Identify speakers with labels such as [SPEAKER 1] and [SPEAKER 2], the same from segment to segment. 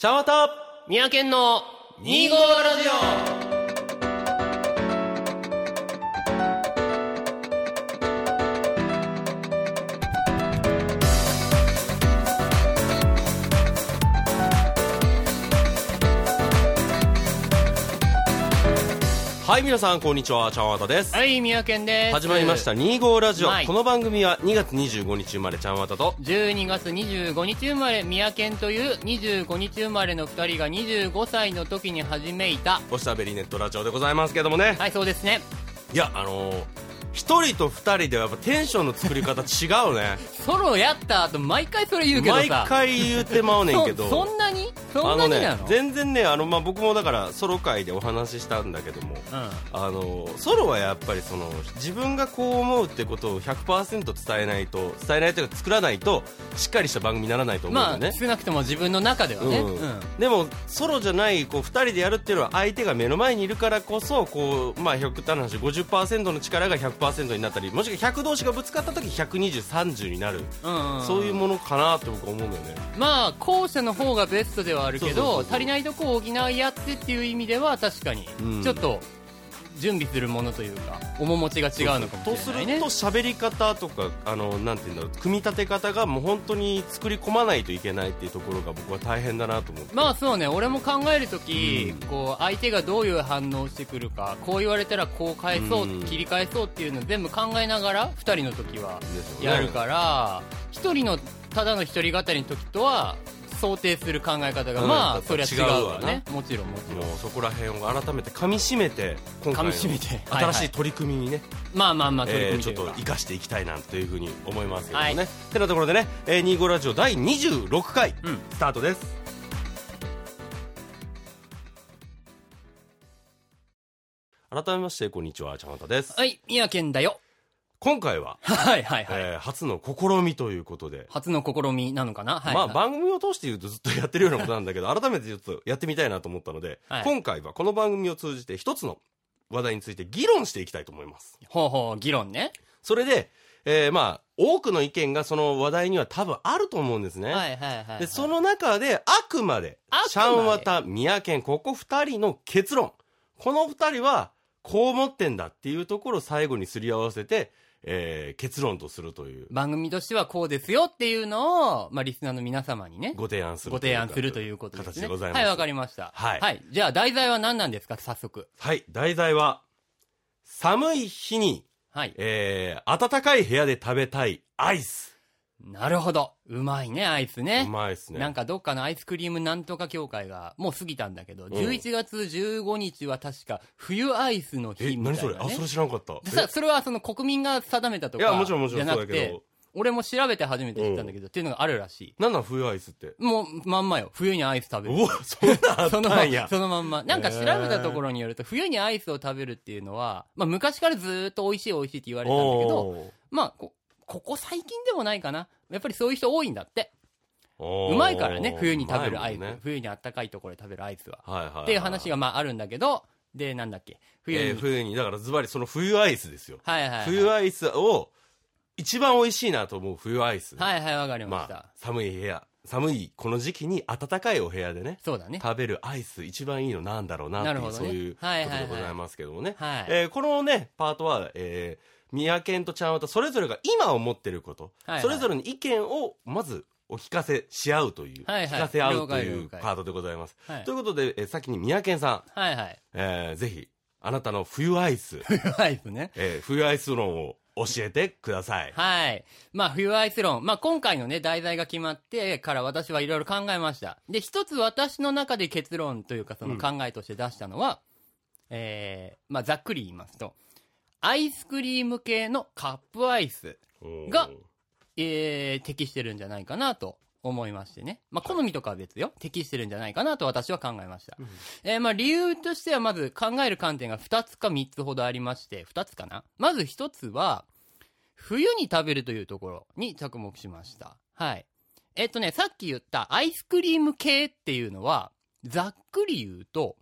[SPEAKER 1] 茶綿。
[SPEAKER 2] 三宅の2号ラジオ。
[SPEAKER 1] はい、皆さん、こんにちは。茶わたです
[SPEAKER 2] オ。はい、三宅県です。
[SPEAKER 1] 始まりました、2号ラジオ
[SPEAKER 2] は。い
[SPEAKER 1] この番組は2月25日生まれちゃんわたと、
[SPEAKER 2] 12月25日生まれ、三宅県という25日生まれの2人が25歳の時に始めた。
[SPEAKER 1] おしゃべりネットラジオでございますけどもね。
[SPEAKER 2] はい、そうですね。
[SPEAKER 1] いや、あのー、一人と二人ではやっぱテンションの作り方違うね。
[SPEAKER 2] ソロやった後、毎回それ言うけど
[SPEAKER 1] 毎
[SPEAKER 2] さ。
[SPEAKER 1] 回言ってまうねんけど。
[SPEAKER 2] そそんなに？そんなになの、
[SPEAKER 1] 全然ね、あの、まあ、僕もだからソロ会でお話ししたんだけども、
[SPEAKER 2] うん。
[SPEAKER 1] あのソロはやっぱりその自分がこう思うってことを100%伝えないと伝えないというか作らないとしっかりした番組にならないと思うんだ
[SPEAKER 2] まあ、
[SPEAKER 1] よね、
[SPEAKER 2] 少なくとも自分の中ではね。
[SPEAKER 1] うん
[SPEAKER 2] うん。
[SPEAKER 1] でもソロじゃないこう2人でやるっていうのは相手が目の前にいるからこそこう、まあ、極端な話50%の力が100%になったりもしくは100同士がぶつかった時12030になる、
[SPEAKER 2] うんうん、
[SPEAKER 1] そういうものかなって僕は思うんだよね
[SPEAKER 2] まあ後者の方がベストではあるけ
[SPEAKER 1] そうそうそうそう
[SPEAKER 2] ど足りないとこを補い合ってっていう意味では確かにちょっと準備するものというか面持ちが違うのかも
[SPEAKER 1] とする
[SPEAKER 2] しれないね。
[SPEAKER 1] と喋り方とかあのなんていうんだろう組み立て方がもう本当に作り込まないといけないっていうところが僕は大変だなと思って。
[SPEAKER 2] まあそうね俺も考えるとき、
[SPEAKER 1] うん。
[SPEAKER 2] こう相手がどういう反応をしてくるかこう言われたらこう返そう、
[SPEAKER 1] うん
[SPEAKER 2] 切り返そうっていうのを全部考えながら2人の時はやるから、1人のただの一人語りの時とは想定する考え方が、
[SPEAKER 1] うん
[SPEAKER 2] まあそりゃ違うわね
[SPEAKER 1] 違
[SPEAKER 2] もちろんもちろん
[SPEAKER 1] もうそこら辺を改めて噛み締めて今回の新しい取り組みにね、
[SPEAKER 2] まあまあまあ取り
[SPEAKER 1] えーちょっ
[SPEAKER 2] 組みと
[SPEAKER 1] 生かしていきたいなというふうに思いますけどもね。
[SPEAKER 2] はい
[SPEAKER 1] てなところでね、えー、25ラジオ第26回、
[SPEAKER 2] うん
[SPEAKER 1] スタートです。改めましてこんにちは、ちゃんわたです。
[SPEAKER 2] はい、宮健だよ。
[SPEAKER 1] 今回は、
[SPEAKER 2] はいはいはい。
[SPEAKER 1] えー初の試みということで、
[SPEAKER 2] 初の試みなのかな？はい、
[SPEAKER 1] まあ
[SPEAKER 2] はい
[SPEAKER 1] 番組を通して言うとずっとやってるようなことなんだけど、改めてちょっとやってみたいなと思ったので、
[SPEAKER 2] はい
[SPEAKER 1] 今回はこの番組を通じて一つの話題について議論していきたいと思います。
[SPEAKER 2] ほうほう、議論ね。
[SPEAKER 1] それで、えーまあ、多くの意見がその話題には多分あると思うんですね。
[SPEAKER 2] はいはいはい、はい。
[SPEAKER 1] で、その中で、あくまで
[SPEAKER 2] あくま、で
[SPEAKER 1] シャンワタ、ミヤケン、ここ二人の結論。この二人は、こう思ってんだっていうところを最後にすり合わせて、えー結論とするという、
[SPEAKER 2] 番組としてはこうですよっていうのを、まあ、リスナーの皆様にね、
[SPEAKER 1] ご提案する
[SPEAKER 2] ご提案するということですね。
[SPEAKER 1] 形でございます。
[SPEAKER 2] はい、わかりました。
[SPEAKER 1] はい
[SPEAKER 2] はい。じゃあ、題材は何なんですか早速。
[SPEAKER 1] はい、題材は、寒い日に、
[SPEAKER 2] はい。
[SPEAKER 1] えー、暖かい部屋で食べたいアイス。
[SPEAKER 2] なるほど。うまいね、アイスね。
[SPEAKER 1] うまいですね。
[SPEAKER 2] なんかどっかのアイスクリームなんとか協会がもう過ぎたんだけど、
[SPEAKER 1] ん
[SPEAKER 2] 11月15日は確か冬アイスの
[SPEAKER 1] え、
[SPEAKER 2] 日みたいな、ね。
[SPEAKER 1] 何それ？あ、それ知らんかった。
[SPEAKER 2] でさ、それはその国民が定めたとか
[SPEAKER 1] いやもちろんもちろん
[SPEAKER 2] じゃなくて
[SPEAKER 1] そうだけど、
[SPEAKER 2] 俺も調べて初めて知ったんだけど、っていうのがあるらし
[SPEAKER 1] なんなん冬アイスって。
[SPEAKER 2] い。もう、まんまよ。冬にアイス食べる。
[SPEAKER 1] うわ、そんなんあっ
[SPEAKER 2] その
[SPEAKER 1] たんや。
[SPEAKER 2] そのまんま。なんか調べたところによると、冬にアイスを食べるっていうのは、まあ昔からずーっと美味しい美味しいって言われてたんだけど、まあこ、ここ最近でもないかな。やっぱりそういう人多いんだって。うまいからね、冬に食べるアイス。
[SPEAKER 1] ね
[SPEAKER 2] 冬にあったかいところで食べるアイスは。
[SPEAKER 1] はいはいはい。
[SPEAKER 2] っていう話がまああるんだけど、で、なんだっけ。冬に。
[SPEAKER 1] えー冬に、だからズバリその冬アイスですよ。
[SPEAKER 2] はいはいはい。
[SPEAKER 1] 冬アイスを、一番美味しいなと思う冬アイス。
[SPEAKER 2] はいはい、わかりました。
[SPEAKER 1] まあ、寒い部屋、寒いこの時期に暖かいお部屋でね、
[SPEAKER 2] そうだね。
[SPEAKER 1] 食べるアイス一番いいのなんだろうなっていう、
[SPEAKER 2] ね
[SPEAKER 1] そういうこと
[SPEAKER 2] はいはいはい
[SPEAKER 1] でございますけどもね。
[SPEAKER 2] はい
[SPEAKER 1] えーこのね、パートは、えー、宮健とちゃんわたそれぞれが今思ってること、
[SPEAKER 2] はいはい
[SPEAKER 1] それぞれの意見をまずお聞かせし合うという、
[SPEAKER 2] はいはい
[SPEAKER 1] 聞かせ合うというパートでございます。
[SPEAKER 2] はい
[SPEAKER 1] ということで、えー先に宮健さん、
[SPEAKER 2] はいはい。
[SPEAKER 1] えーぜひ、あなたの冬アイス、
[SPEAKER 2] 冬アイスね。
[SPEAKER 1] えー冬アイス論を教えてください。
[SPEAKER 2] はい。まあ、冬アイス論。まあ、今回のね、題材が決まってから私はいろいろ考えました。で、一つ私の中で結論というか、その考えとして出したのは、えー、まあ、ざっくり言いますと、アイスクリーム系のカップアイスが
[SPEAKER 1] うん
[SPEAKER 2] えー、適してるんじゃないかなと思いましてね。まあ、好みとかは別よ。適してるんじゃないかなと私は考えました。えーまあ、理由としてはまず考える観点が2つか3つほどありまして、2つかな。まず1つは、冬に食べるというところに着目しました。はい。えっとね、さっき言ったアイスクリーム系っていうのは、ざっくり言うと、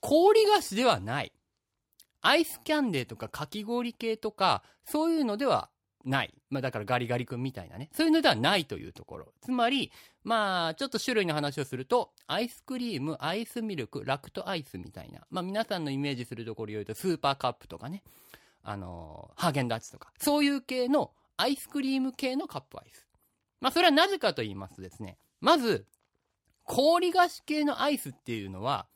[SPEAKER 2] 氷菓子ではない。アイスキャンデーとかかき氷系とか、そういうのではない。まあだからガリガリ君みたいなね。そういうのではないというところ。つまり、まあ、ちょっと種類の話をすると、アイスクリーム、アイスミルク、ラクトアイスみたいな。まあ皆さんのイメージするところで言うと、スーパーカップとかね。あのーハーゲンダッツとか。そういう系のアイスクリーム系のカップアイス。まあそれはなぜかと言いますとですね。まず、氷菓子系のアイスっていうのは、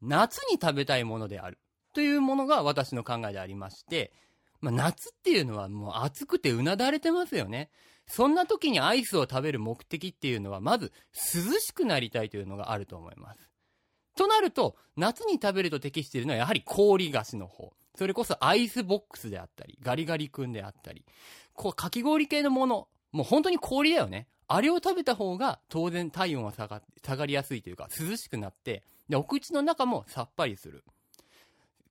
[SPEAKER 2] 夏に食べたいものである。というものが私の考えでありまして、まあ夏っていうのはもう暑くてうなだれてますよね。そんな時にアイスを食べる目的っていうのは、まず涼しくなりたいというのがあると思います。となると、夏に食べると適しているのはやはり氷菓子の方。それこそアイスボックスであったり、ガリガリ君であったり、こう、かき氷系のもの、もう本当に氷だよね。あれを食べた方が当然体温は下が下がりやすいというか、涼しくなって、で、お口の中もさっぱりする。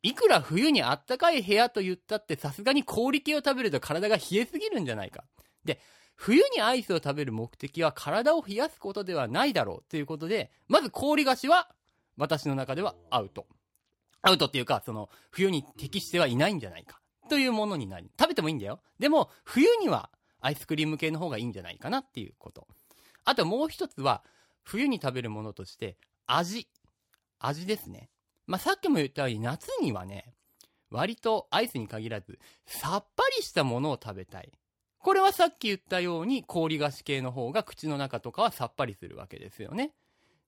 [SPEAKER 2] いくら冬にあったかい部屋と言ったってさすがに氷系を食べると体が冷えすぎるんじゃないか。で、冬にアイスを食べる目的は体を冷やすことではないだろうということで、まず氷菓子は私の中ではアウト。アウトっていうか、その冬に適してはいないんじゃないかというものになり、食べてもいいんだよ。でも冬にはアイスクリーム系の方がいいんじゃないかなっていうこと。あともう一つは、冬に食べるものとして味。味ですね。まあ、さっきも言ったように夏にはね、割とアイスに限らず、さっぱりしたものを食べたい。これはさっき言ったように氷菓子系の方が口の中とかはさっぱりするわけですよね。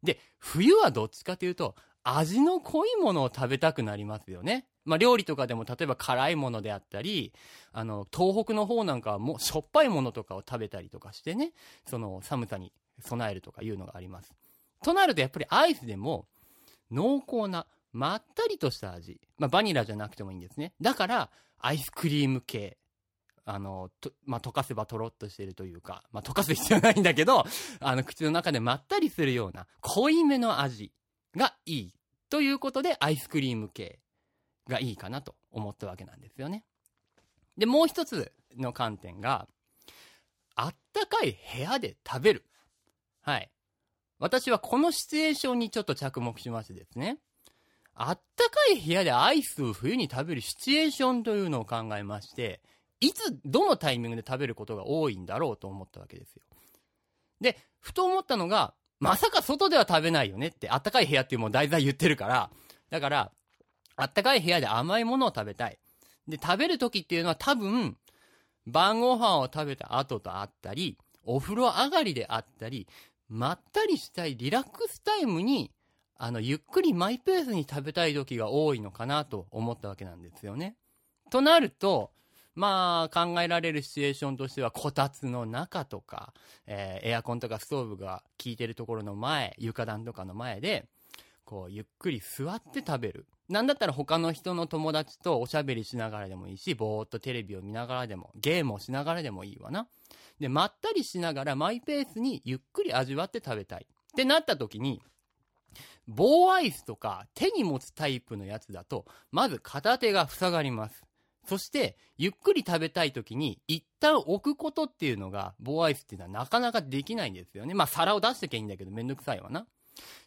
[SPEAKER 2] で、冬はどっちかというと、味の濃いものを食べたくなりますよね。まあ料理とかでも例えば辛いものであったり、あの、東北の方なんかはもうしょっぱいものとかを食べたりとかしてね、その寒さに備えるとかいうのがあります。となるとやっぱりアイスでも濃厚なまったりとした味。まあバニラじゃなくてもいいんですね。だからアイスクリーム系。あの、とまあ、溶かせばとろっとしてるというか、まあ、溶かす必要ないんだけど、あの、口の中でまったりするような濃いめの味がいい。ということで、アイスクリーム系がいいかなと思ったわけなんですよね。で、もう一つの観点が、あったかい部屋で食べる。はい。私はこのシチュエーションにちょっと着目しましてですね。あったかい部屋でアイスを冬に食べるシチュエーションというのを考えまして、いつ、どのタイミングで食べることが多いんだろうと思ったわけですよ。で、ふと思ったのが、まさか外では食べないよねって、あったかい部屋っていうもう題材言ってるから、だから、あったかい部屋で甘いものを食べたい。で、食べる時っていうのは多分、晩ご飯を食べた後とあったり、お風呂上がりであったり、まったりしたいリラックスタイムに、あの、ゆっくりマイペースに食べたい時が多いのかなと思ったわけなんですよね。となると、まあ、考えられるシチュエーションとしては、こたつの中とか、えーエアコンとかストーブが効いてるところの前、床暖とかの前で、こう、ゆっくり座って食べる。なんだったら他の人の友達とおしゃべりしながらでもいいし、ぼーっとテレビを見ながらでも、ゲームをしながらでもいいわな。で、まったりしながらマイペースにゆっくり味わって食べたい。ってなった時に、棒アイスとか手に持つタイプのやつだと、まず片手が塞がります。そして、ゆっくり食べたい時に、一旦置くことっていうのが、棒アイスっていうのはなかなかできないんですよね。まあ、皿を出してきゃいいんだけど、めんどくさいわな。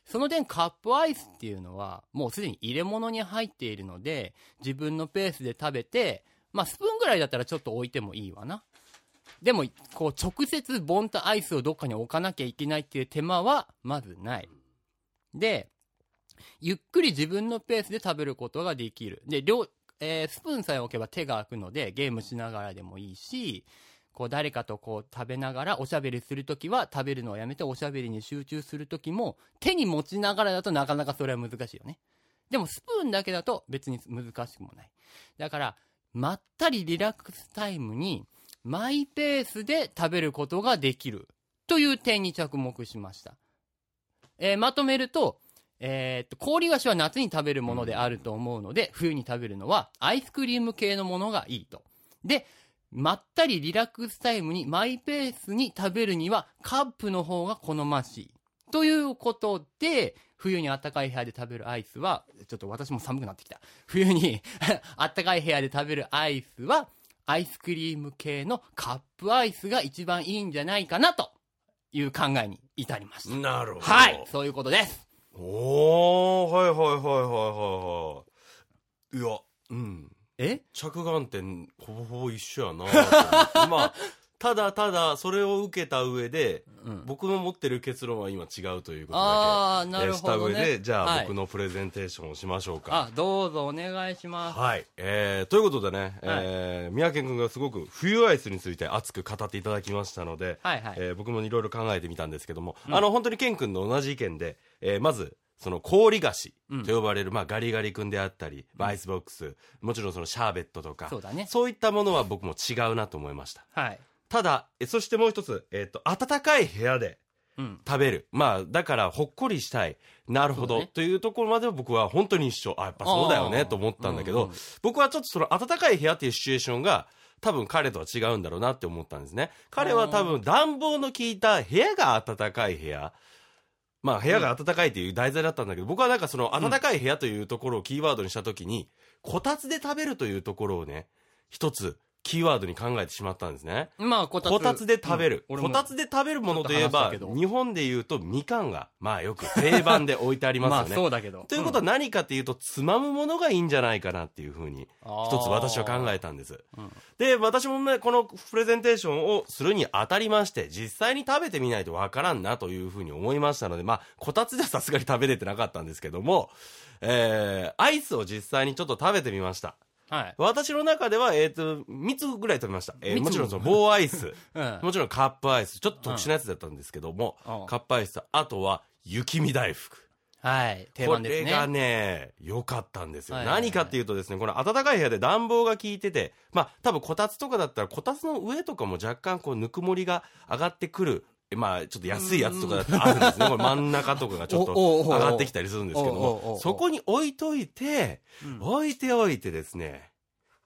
[SPEAKER 2] その点、カップアイスっていうのは、もうすでに入れ物に入っているので、自分のペースで食べて、まあ、スプーンぐらいだったらちょっと置いてもいいわな。でも、こう、直接ボンとアイスをどっかに置かなきゃいけないっていう手間は、まずない。で、ゆっくり自分のペースで食べることができる。で、両、えースプーンさえ置けば手が空くので、ゲームしながらでもいいし、こう誰かとこう食べながらおしゃべりするときは食べるのをやめておしゃべりに集中するときも手に持ちながらだとなかなかそれは難しいよね。でもスプーンだけだと別に難しくもない。だから、まったりリラックスタイムにマイペースで食べることができるという点に着目しました。えーまとめると、えーっと、氷菓子は夏に食べるものであると思うので、冬に食べるのはアイスクリーム系のものがいいと。で、まったりリラックスタイムにマイペースに食べるにはカップの方が好ましい。ということで、冬に暖かい部屋で食べるアイスは、ちょっと私も寒くなってきた。冬に 暖かい部屋で食べるアイスは、アイスクリーム系のカップアイスが一番いいんじゃないかなという考えに至りました。
[SPEAKER 1] なるほど。
[SPEAKER 2] はい、そういうことです。
[SPEAKER 1] おー、はいはいはいはいはいはい。いや、うん。
[SPEAKER 2] え？
[SPEAKER 1] 着眼点、ほぼほぼ一緒やなと思ってまあ、ただただそれを受けた上で、
[SPEAKER 2] うん。
[SPEAKER 1] 僕の持ってる結論は今違うということだけした上で、じゃあ
[SPEAKER 2] はい
[SPEAKER 1] 僕のプレゼンテーションをしましょうか。
[SPEAKER 2] あ、どうぞお願いします。
[SPEAKER 1] はい。えー、ということでね、えー、三宅君がすごく冬アイスについて熱く語っていただきましたので、
[SPEAKER 2] はいはい。
[SPEAKER 1] えー僕もいろいろ考えてみたんですけども、あの、本当にケン君と同じ意見で、えーまず、その氷菓子と呼ばれる、まあガリガリ君であったり、まあアイスボックス、もちろんそのシャーベットとか、
[SPEAKER 2] そうだね
[SPEAKER 1] そういったものは僕も違うなと思いました。
[SPEAKER 2] はい。
[SPEAKER 1] ただ、えそしてもう一つ、えっ、と、暖かい部屋で
[SPEAKER 2] うん。
[SPEAKER 1] 食べる。まあ、だから、ほっこりしたい。なるほど。
[SPEAKER 2] ね
[SPEAKER 1] というところまでは僕は本当に一緒。あ、やっぱそうだよね、と思ったんだけど、
[SPEAKER 2] うんうん
[SPEAKER 1] 僕はちょっとその暖かい部屋っていうシチュエーションが、多分彼とは違うんだろうなって思ったんですね。彼は多分暖房の効いた部屋が暖かい部屋。まあ部屋が暖かいっていう題材だったんだけど、僕はなんかその暖かい部屋というところをキーワードにしたときに、こたつで食べるというところをね、一つキーワードに考えてしまったんですね。
[SPEAKER 2] まあ、こたつ。
[SPEAKER 1] こたつで食べる。
[SPEAKER 2] うん
[SPEAKER 1] こたつで食べるものといえば日本で言うとみかんが、まあよく定番で置いてあり
[SPEAKER 2] まあ、
[SPEAKER 1] ますよね。
[SPEAKER 2] そうだけど。
[SPEAKER 1] ということは何かっていうと、つまむものがいいんじゃないかなっていうふうに、一つ私は考えたんです。
[SPEAKER 2] うん
[SPEAKER 1] で、私もね、このプレゼンテーションをするにあたりまして、実際に食べてみないとわからんなというふうに思いましたので、まあ、こたつではさすがに食べれてなかったんですけども、えー、アイスを実際にちょっと食べてみました。
[SPEAKER 2] はい。
[SPEAKER 1] 私の中では、えっ、と、3つぐらい食べました。えーもちろんその棒アイス。
[SPEAKER 2] うん。
[SPEAKER 1] もちろんカップアイス。ちょっと特殊なやつだったんですけども、
[SPEAKER 2] うん
[SPEAKER 1] カップアイス。あとは、雪見大福。
[SPEAKER 2] はい。定
[SPEAKER 1] こ
[SPEAKER 2] 番ですね。
[SPEAKER 1] れがね、良かったんですよ。
[SPEAKER 2] はいはいはい
[SPEAKER 1] 何かっていうとですね、この暖かい部屋で暖房が効いてて、まあ、多分こたつとかだったら、こたつの上とかも若干こう、ぬくもりが上がってくる。えまあ、ちょっと安いやつとかだったらあるんですね。これ真ん中とかがちょっと上がってきたりするんですけども、そこに置いといて、
[SPEAKER 2] うん。
[SPEAKER 1] 置いておいてですね、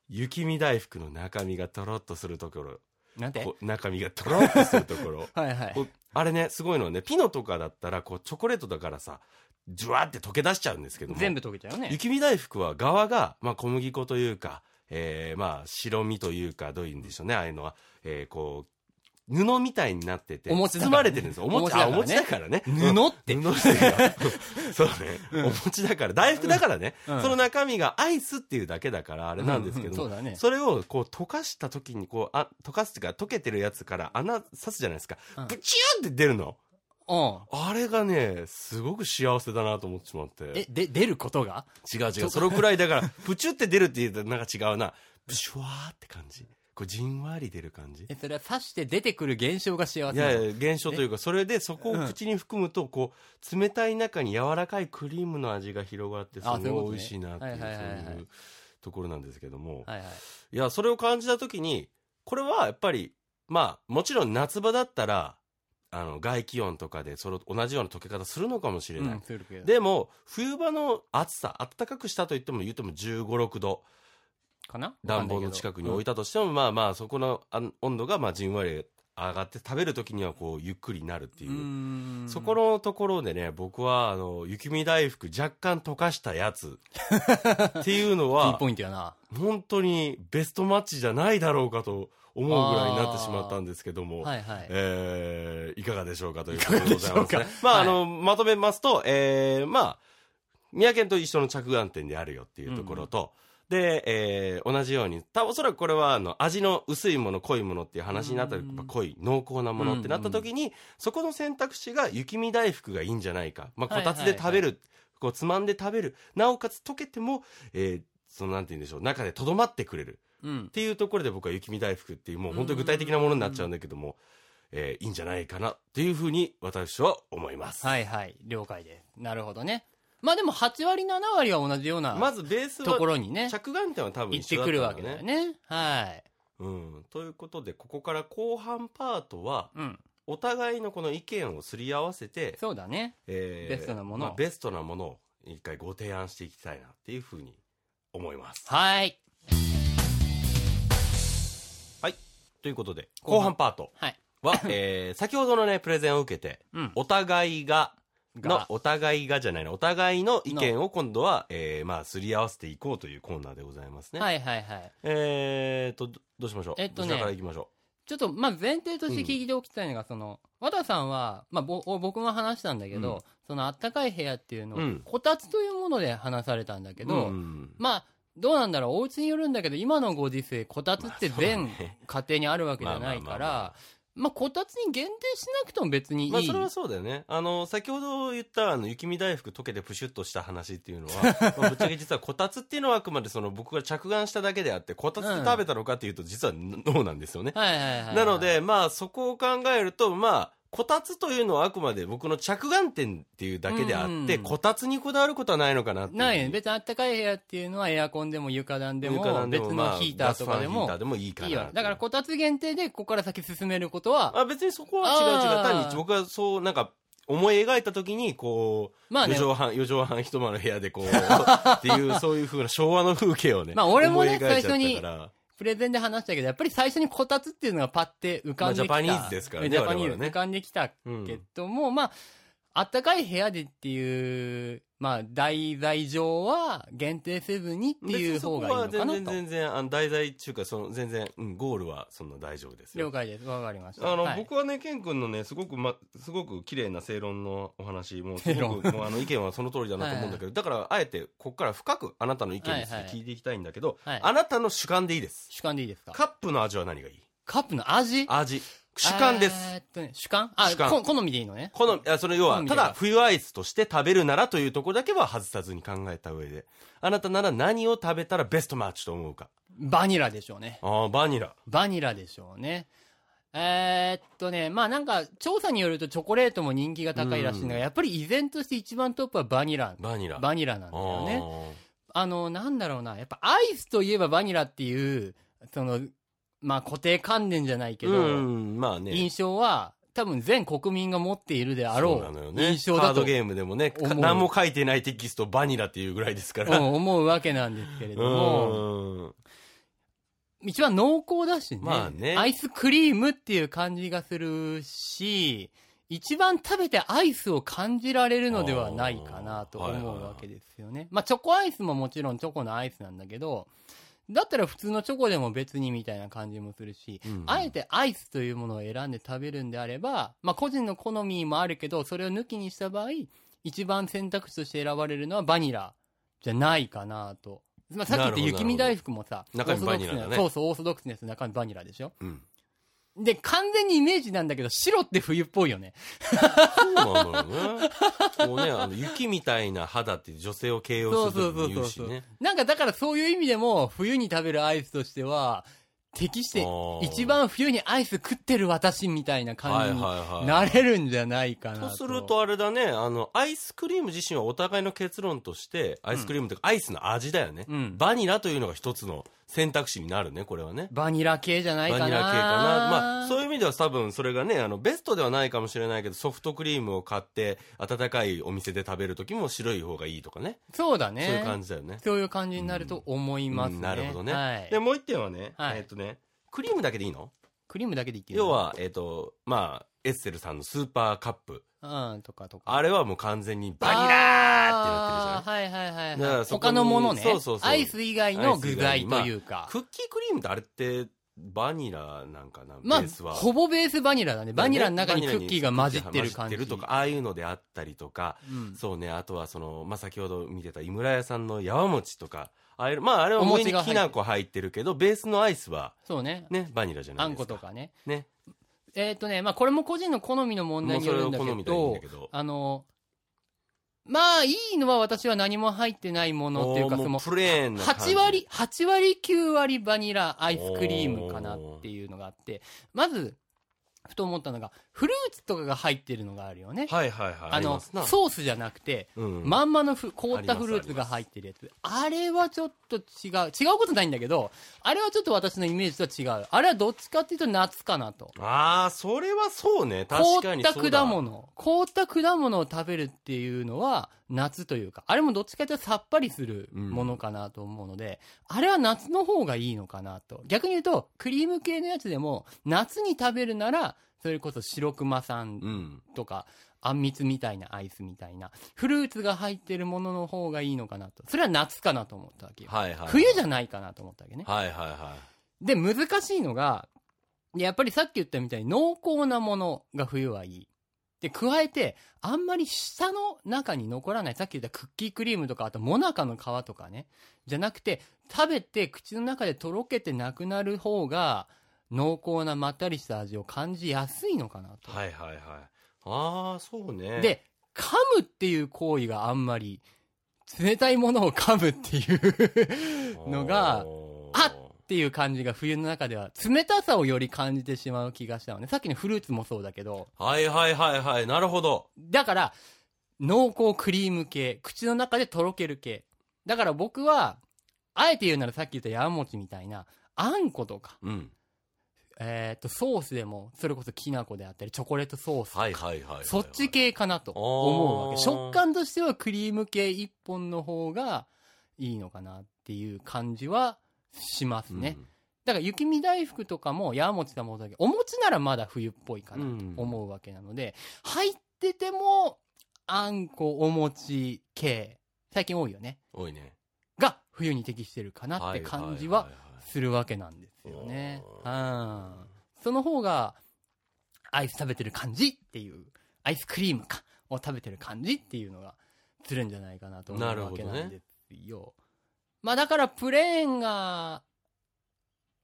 [SPEAKER 1] 雪見大福の中身がとろっとするところ、
[SPEAKER 2] なんて？
[SPEAKER 1] 中身がとろっとするところ。
[SPEAKER 2] はいはい。
[SPEAKER 1] あれね、すごいのはね、ピノとかだったら、こう、チョコレートだからさ、ジュワーって溶け出しちゃうんですけども。
[SPEAKER 2] 全部溶けちゃうよね。
[SPEAKER 1] 雪見大福は側が、まあ、小麦粉というか、えー、まあ、白身というか、どういうんでしょうね、ああいうのは、えー、こう、布みたいになってて、包まれてるんですよ。お餅、あ、お
[SPEAKER 2] お餅
[SPEAKER 1] 餅だからね。
[SPEAKER 2] 布って
[SPEAKER 1] 布って。そうね。お餅だから、大福だからね、
[SPEAKER 2] うん
[SPEAKER 1] その中身がアイスっていうだけだから、あれなんですけども、
[SPEAKER 2] そうだね
[SPEAKER 1] それをこう溶かした時に、こう、あ、溶かすっていうか、溶けてるやつから穴刺すじゃないですか。
[SPEAKER 2] うん
[SPEAKER 1] ブチューって出るの。
[SPEAKER 2] うん。
[SPEAKER 1] あれがね、すごく幸せだなと思ってしまって。
[SPEAKER 2] え、で、出ることが？
[SPEAKER 1] 違う違う。そのくらいだから、プチュって出るって言うとなんか違うな。プシュワーって感じ。こう、じんわり出る感じ？
[SPEAKER 2] え、それは刺して出てくる現象が幸せ
[SPEAKER 1] いやいや、現象というか、それでそこを
[SPEAKER 2] うん
[SPEAKER 1] 口に含むと、こう、冷たい中に柔らかいクリームの味が広がって、すごい美味しいなっていう、そう
[SPEAKER 2] はい
[SPEAKER 1] うところなんですけども。
[SPEAKER 2] はいはい。
[SPEAKER 1] いや、それを感じたときに、これはやっぱり、まあ、もちろん夏場だったら、あの、外気温とかで、その同じような溶け方するのかもしれない。
[SPEAKER 2] うん。
[SPEAKER 1] でも、冬場の暑さ、暖かくしたといっても言っても15、6度、
[SPEAKER 2] かな？
[SPEAKER 1] 暖房の近くに置い
[SPEAKER 2] た。
[SPEAKER 1] たとしても、まあまあ、そこのあ温度がまあじんわり上がって、食べるときにはこう、ゆっくりなるっていうう。
[SPEAKER 2] ん
[SPEAKER 1] そこのところでね、僕は、あの、雪見大福若干溶かしたやつ っていうのは、
[SPEAKER 2] ポイントやな。
[SPEAKER 1] 本当にベストマッチじゃないだろうかと思うぐらいになってしまったんですけども、
[SPEAKER 2] はいはい。
[SPEAKER 1] えーいかがでしょうかということでございますね。まあ、
[SPEAKER 2] はい
[SPEAKER 1] あの、まとめますと、えーまあ、宮県と一緒の着眼点であるよっていうところと、で、えー同じように、たおそらくこれは、あの、味の薄いもの、濃いものっていう話になったら、
[SPEAKER 2] うん
[SPEAKER 1] やっぱ濃い、濃厚なものってなった時に、そこの選択肢が雪見大福がいいんじゃないか。まあ、こたつで食べる、こう、つまんで食べる。なおかつ溶けても、えーその、なんて言うんでしょう、中で留まってくれる。
[SPEAKER 2] うん
[SPEAKER 1] っ。ていうところで僕は雪見大福っていうもう本当に具体的なものになっちゃうんだけども、えーいいんじゃないかなっていうふうに私は思います。
[SPEAKER 2] はいはい。了解です。なるほどね。まあでも8割7割は同じような
[SPEAKER 1] まずベース
[SPEAKER 2] とこ
[SPEAKER 1] は、
[SPEAKER 2] ろにね、
[SPEAKER 1] 着眼点は多分
[SPEAKER 2] 行ってくるわけだよ。ね。はい。
[SPEAKER 1] うん。ということで、ここから後半パートは、
[SPEAKER 2] うん。
[SPEAKER 1] お互いのこの意見をすり合わせて、
[SPEAKER 2] そうだね。
[SPEAKER 1] えー
[SPEAKER 2] ベストなもの
[SPEAKER 1] まあベストなものを一回ご提案していきたいなっていうふうに思います。
[SPEAKER 2] はい。
[SPEAKER 1] ということで、
[SPEAKER 2] 後半
[SPEAKER 1] 後半パート
[SPEAKER 2] はい。
[SPEAKER 1] は、えー先ほどのね、プレゼンを受けて、
[SPEAKER 2] うん。
[SPEAKER 1] お互いが、の
[SPEAKER 2] が、
[SPEAKER 1] お互いがじゃないな、お互いの意見を今度は、えー、まあ、すり合わせていこうというコーナーでございますね。
[SPEAKER 2] はいはいはい。
[SPEAKER 1] えーと、どどうしましょう？
[SPEAKER 2] えっとね
[SPEAKER 1] どちらからいきましょ
[SPEAKER 2] ちょっと、まあ、前提として聞いておきたいのが、その、和田さんは、まあ、ぼ僕も話したんだけど、
[SPEAKER 1] うん
[SPEAKER 2] その、あったかい部屋っていうのを、
[SPEAKER 1] うん
[SPEAKER 2] こたつというもので話されたんだけ
[SPEAKER 1] う。
[SPEAKER 2] ど、
[SPEAKER 1] うん
[SPEAKER 2] まあ、どうなんだろう、お家によるんだけど、今のご時世、こたつって全家庭にあるわけじゃないから、まあ、こたつに限定しなくても別にいい。
[SPEAKER 1] まあそれはそうだよね。あの、先ほど言ったあの雪見大福溶けてプシュッとした話っていうのは、まあぶっちゃけ実はこたつっていうのはあくまでその僕が着眼しただけであって、こたつで食べたのかっていうと実は脳なんですよね。
[SPEAKER 2] はいはいはいはい。
[SPEAKER 1] なので、まあそこを考えると、まあ、こたつというのはあくまで僕の着眼点っていうだけであって、
[SPEAKER 2] うん
[SPEAKER 1] こたつにこだわることはないのかなって。
[SPEAKER 2] ないね。別にあったかい部屋っていうのはエアコンでも床暖でも、
[SPEAKER 1] 床暖で
[SPEAKER 2] 別のヒーターとかでも
[SPEAKER 1] ガスファンヒーター、でもいいかな。
[SPEAKER 2] だからこたつ限定で、ここから先進めることは、
[SPEAKER 1] あ別にそこは違う違う単に僕はそうなんか思い描いた時にこう、
[SPEAKER 2] まあね
[SPEAKER 1] 四畳半四畳半一間の部屋でこうっていうそういう風な昭和の風景をね
[SPEAKER 2] まあ俺もね
[SPEAKER 1] 思い描いちゃった
[SPEAKER 2] 最初に
[SPEAKER 1] から
[SPEAKER 2] プレゼンで話したけど、やっぱり最初にこたつっていうのがパッて浮かんできた。
[SPEAKER 1] まあジャパニーズですからね
[SPEAKER 2] ジャパニーズ浮かんできた
[SPEAKER 1] うん
[SPEAKER 2] けども、まあ、あったかい部屋でっていう、まあ、題材上は限定せずにっていう方がいいのかなと。
[SPEAKER 1] 全然全然あの題材っていうかその全然、うん、ゴールはそんな大丈夫ですよ
[SPEAKER 2] 了解です。わかりました。
[SPEAKER 1] あの、
[SPEAKER 2] はい
[SPEAKER 1] 僕はね、ケン君のね、すごく、ま、すごく綺麗な正論のお話、もうすごく、もうあの意見はその通りだなと思うんだけど、だから、あえて、ここから深くあなたの意見について
[SPEAKER 2] はいはい
[SPEAKER 1] 聞いていきたいんだけど、
[SPEAKER 2] はい
[SPEAKER 1] あなたの主観でいいです。
[SPEAKER 2] 主観でいいですか？
[SPEAKER 1] カップの味は何がいい？
[SPEAKER 2] カップの味？
[SPEAKER 1] 味。主観です。
[SPEAKER 2] えーっとね、主観？あ
[SPEAKER 1] 主観
[SPEAKER 2] こ好みでいいのね。
[SPEAKER 1] この、あその要は、ただ冬アイスとして食べるならというところだけは外さずに考えた上で、あなたなら何を食べたらベストマッチと思うか？
[SPEAKER 2] バニラでしょうね。
[SPEAKER 1] ああ、バニラ。
[SPEAKER 2] バニラでしょうね。えーっとね、まあなんか、調査によるとチョコレートも人気が高いらしいんだが、
[SPEAKER 1] うん
[SPEAKER 2] やっぱり依然として一番トップはバニラ。
[SPEAKER 1] バニラ。
[SPEAKER 2] バニラなんだよね。
[SPEAKER 1] あ
[SPEAKER 2] あの、なんだろうな、やっぱアイスといえばバニラっていう、その、まあ固定観念じゃないけ
[SPEAKER 1] ー
[SPEAKER 2] ど、
[SPEAKER 1] うん、まあね。
[SPEAKER 2] 印象は、多分全国民が持っているであろ
[SPEAKER 1] そう。
[SPEAKER 2] 印象だと
[SPEAKER 1] カードゲームでもね、何も書いてないテキストバニラっていうぐらいですから。
[SPEAKER 2] うん思うわけなんですけれども、
[SPEAKER 1] うん
[SPEAKER 2] 一番濃厚だしね,、
[SPEAKER 1] まあね
[SPEAKER 2] アイスクリームっていう感じがするし、一番食べてアイスを感じられるのではないかなと思うわけですよね。まあチョコアイスももちろんチョコのアイスなんだけど、だったら普通のチョコでも別にみたいな感じもするし、
[SPEAKER 1] うん
[SPEAKER 2] あえてアイスというものを選んで食べるんであれば、まあ個人の好みもあるけど、それを抜きにした場合、一番選択肢として選ばれるのはバニラじゃないかなと。まあ、さっき言った雪見大福もさ、
[SPEAKER 1] 中身バニラだね
[SPEAKER 2] オーソドックスなそうそう、オーソドックスなやつ中身バニラでしょ？
[SPEAKER 1] うん。
[SPEAKER 2] で、完全にイメージなんだけど、白って冬っぽいよね。
[SPEAKER 1] そうなのよね。こうね、あの、雪みたいな肌って女性を形容するときに言うしね。
[SPEAKER 2] なんかだからそういう意味でも、冬に食べるアイスとしては、適して一番冬にアイス食ってる私みたいな感じに
[SPEAKER 1] はいはいはい
[SPEAKER 2] なれるんじゃないかなと。
[SPEAKER 1] とするとあれだね、あの、アイスクリーム自身はお互いの結論として、アイスクリームというか、アイスの味だよね。
[SPEAKER 2] うん
[SPEAKER 1] バニラというのが一つの選択肢になるね、これはね。
[SPEAKER 2] バニラ系じゃないかな。
[SPEAKER 1] バニラ系かな。まあ、そういう意味では多分それがね、あの、ベストではないかもしれないけど、ソフトクリームを買って、温かいお店で食べるときも白い方がいいとかね。
[SPEAKER 2] そうだね。
[SPEAKER 1] そういう感じだよね。
[SPEAKER 2] そういう感じになると思いますね。
[SPEAKER 1] うんなるほどね。
[SPEAKER 2] はい。
[SPEAKER 1] で、もう一点はね、
[SPEAKER 2] はい
[SPEAKER 1] えっとね、クリームだけでいいの？
[SPEAKER 2] クリームだけでいける
[SPEAKER 1] 要、は、えっ、と、まあ、エッセルさんのスーパーカップ。
[SPEAKER 2] うん、とかとか。
[SPEAKER 1] あれはもう完全にバニラーってなってるじゃない
[SPEAKER 2] あーはいはいはい他のものね。
[SPEAKER 1] そうそうそう
[SPEAKER 2] アイス以外の具材というか。
[SPEAKER 1] クッキークリームってあれって、バニラなんかな、
[SPEAKER 2] まあ
[SPEAKER 1] ベースは。、
[SPEAKER 2] ほぼベースバニラだね。バニラの中にクッキーが混じってる感じ。
[SPEAKER 1] 混じってるとか、ああいうのであったりとか、
[SPEAKER 2] うん
[SPEAKER 1] そうね、あとはその、まあ、先ほど見てた井村屋さんのやわ餅とか、あまあ、あれは
[SPEAKER 2] お
[SPEAKER 1] 上にきな粉入ってるけど、ベースのアイスは、
[SPEAKER 2] そうね。
[SPEAKER 1] ね、バニラじゃな
[SPEAKER 2] あん
[SPEAKER 1] いですか。
[SPEAKER 2] ことかね。
[SPEAKER 1] ね。
[SPEAKER 2] えっ、とね、まあこれも個人の好みの問題によるんだけ
[SPEAKER 1] もうそれを好みでいいん
[SPEAKER 2] ど
[SPEAKER 1] だけど、
[SPEAKER 2] あの、まあいいのは私は何も入ってないものっていうか、その、
[SPEAKER 1] おーもうプレーンな感じ
[SPEAKER 2] 8割、8割9割バニラアイスクリームかなっていうのがあって、まず、ふと思ったのが、フルーツとかが入ってるのがあるよね。
[SPEAKER 1] はいはいはい。
[SPEAKER 2] あの、
[SPEAKER 1] りますな
[SPEAKER 2] ソースじゃなくて、
[SPEAKER 1] うん
[SPEAKER 2] まんまのふ凍ったフルーツが入ってるやつ。あれはちょっと違う。違うことないんだけど、あれはちょっと私のイメージとは違う。あれはどっちかっていうと夏かなと。
[SPEAKER 1] ああ、それはそうね。確
[SPEAKER 2] 凍
[SPEAKER 1] かに
[SPEAKER 2] った果物。凍った果物を食べるっていうのは夏というか、あれもどっちかというとさっぱりするものかなと思うので、あれは夏の方がいいのかなと。逆に言うと、クリーム系のやつでも、夏に食べるなら、それこそ白熊さん
[SPEAKER 1] うん。
[SPEAKER 2] とか、あんみつみたいなアイスみたいな、フルーツが入ってるものの方がいいのかなと。それは夏かなと思ったわけよ。
[SPEAKER 1] はいはい。
[SPEAKER 2] 冬じゃないかなと思ったわけね。
[SPEAKER 1] はいはいは
[SPEAKER 2] で、難しいのが、やっぱりさっき言ったみたいに濃厚なものが冬はいい。で、加えて、あんまり舌の中に残らない、さっき言ったクッキークリームとか、あとモナカの皮とかね、じゃなくて、食べて口の中でとろけてなくなる方が、濃厚なまったりした味を感じやすいのかなと。
[SPEAKER 1] はいはいはい。ああ、そうね。、
[SPEAKER 2] で、噛むっていう行為があんまり、冷たいものを噛むっていうのが、あっていう感じが冬の中では、冷たさをより感じてしまう気がしたのね。さっきのフルーツもそうだけど、
[SPEAKER 1] はいはいはいはい。なるほど。
[SPEAKER 2] だから、濃厚クリーム系、口の中でとろける系。だから僕は、あえて言うならさっき言ったやんもちみたいな、あんことか、
[SPEAKER 1] うん。
[SPEAKER 2] えーっと、ソースでも、それこそきな粉であったり、チョコレートソース。
[SPEAKER 1] はいはいはい。
[SPEAKER 2] そっち系かなと思うわけ。食感としてはクリーム系一本の方がいいのかなっていう感じはしますね。
[SPEAKER 1] うん
[SPEAKER 2] だから雪見大福とかも、やもちだもだけど、お餅ならまだ冬っぽいかなと思うわけなので、入ってても、あんこ、お餅系、最近多いよね。
[SPEAKER 1] 多いね。
[SPEAKER 2] が、冬に適してるかなって感じはするわけなんですよね。
[SPEAKER 1] お
[SPEAKER 2] うん。その方が、アイス食べてる感じっていう、アイスクリームか、を食べてる感じっていうのが、するんじゃないかなと思うわけなんですよ。まあだから、プレーンが、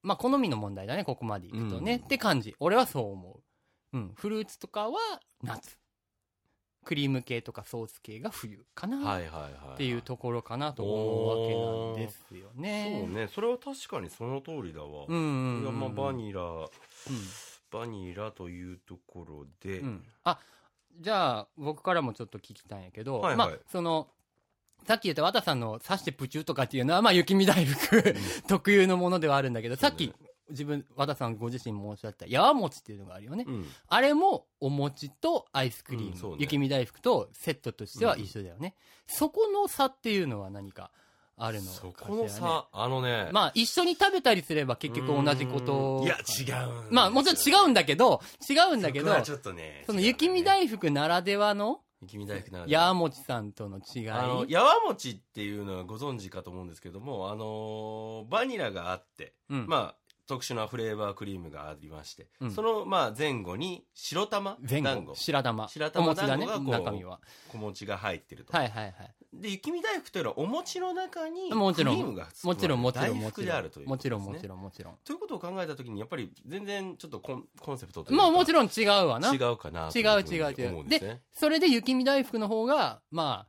[SPEAKER 2] まあ好みの問題だね、ここまでいくとね。
[SPEAKER 1] うん
[SPEAKER 2] って感じ。俺はそう思う。うん。フルーツとかは夏。クリーム系とかソース系が冬かな。
[SPEAKER 1] はいはいはい。
[SPEAKER 2] っていうところかなと思うわけなんですよね。
[SPEAKER 1] そうね。それは確かにその通りだわ。
[SPEAKER 2] うんうんうん、
[SPEAKER 1] いやまあバニラ、
[SPEAKER 2] うん
[SPEAKER 1] バニラというところで、
[SPEAKER 2] うん、あじゃあ僕からもちょっと聞きたいんやけど、
[SPEAKER 1] はいはい
[SPEAKER 2] まあそのさっき言った綿さんの刺してプチューとかっていうのはまあ雪見大福特有のものではあるんだけど、さっき自分綿さんご自身もおっしゃったやわ餅っていうのがあるよね、
[SPEAKER 1] うん。
[SPEAKER 2] あれもお餅とアイスクリーム、
[SPEAKER 1] うんね。
[SPEAKER 2] 雪見大福とセットとしては一緒だよね、そこの差っていうのは何かあるの？かしら、
[SPEAKER 1] そ
[SPEAKER 2] ね、
[SPEAKER 1] この差、あのね、
[SPEAKER 2] まあ一緒に食べたりすれば結局同じこと
[SPEAKER 1] いや、違う。
[SPEAKER 2] まあもちろん違うんだけど違うんだけど
[SPEAKER 1] ちょっとね、
[SPEAKER 2] その雪見大福ならではの
[SPEAKER 1] 雪見大福ならで
[SPEAKER 2] や
[SPEAKER 1] は
[SPEAKER 2] わもちさんとの違い。
[SPEAKER 1] あの、やわ餅っていうのはご存知かと思うんですけども、あのーバニラがあって、
[SPEAKER 2] うん、
[SPEAKER 1] まあ、特殊なフレーバークリームがありまして、
[SPEAKER 2] うん
[SPEAKER 1] その、まあ、前後に白玉
[SPEAKER 2] 前
[SPEAKER 1] 団子
[SPEAKER 2] 後、白玉。
[SPEAKER 1] 白玉
[SPEAKER 2] お餅だね、
[SPEAKER 1] 団子がこう
[SPEAKER 2] 中身は。
[SPEAKER 1] 小餅が入ってると。
[SPEAKER 2] はいはいはい。
[SPEAKER 1] で、雪見大福というのはお餅の中に
[SPEAKER 2] もちろん
[SPEAKER 1] クリームが含まれ
[SPEAKER 2] もちろんもちろん
[SPEAKER 1] 大
[SPEAKER 2] もちろん
[SPEAKER 1] 福であるという、
[SPEAKER 2] もちろんもち
[SPEAKER 1] ろん。
[SPEAKER 2] ろんもちろん。
[SPEAKER 1] ということを考えたときに、やっぱり全然ちょっとコンコンセプトというか
[SPEAKER 2] まあもちろん違うわな。
[SPEAKER 1] 違うかなと
[SPEAKER 2] 違
[SPEAKER 1] いうふに
[SPEAKER 2] う違う違う
[SPEAKER 1] 思うんですね。
[SPEAKER 2] それで雪見大福の方が、まあ、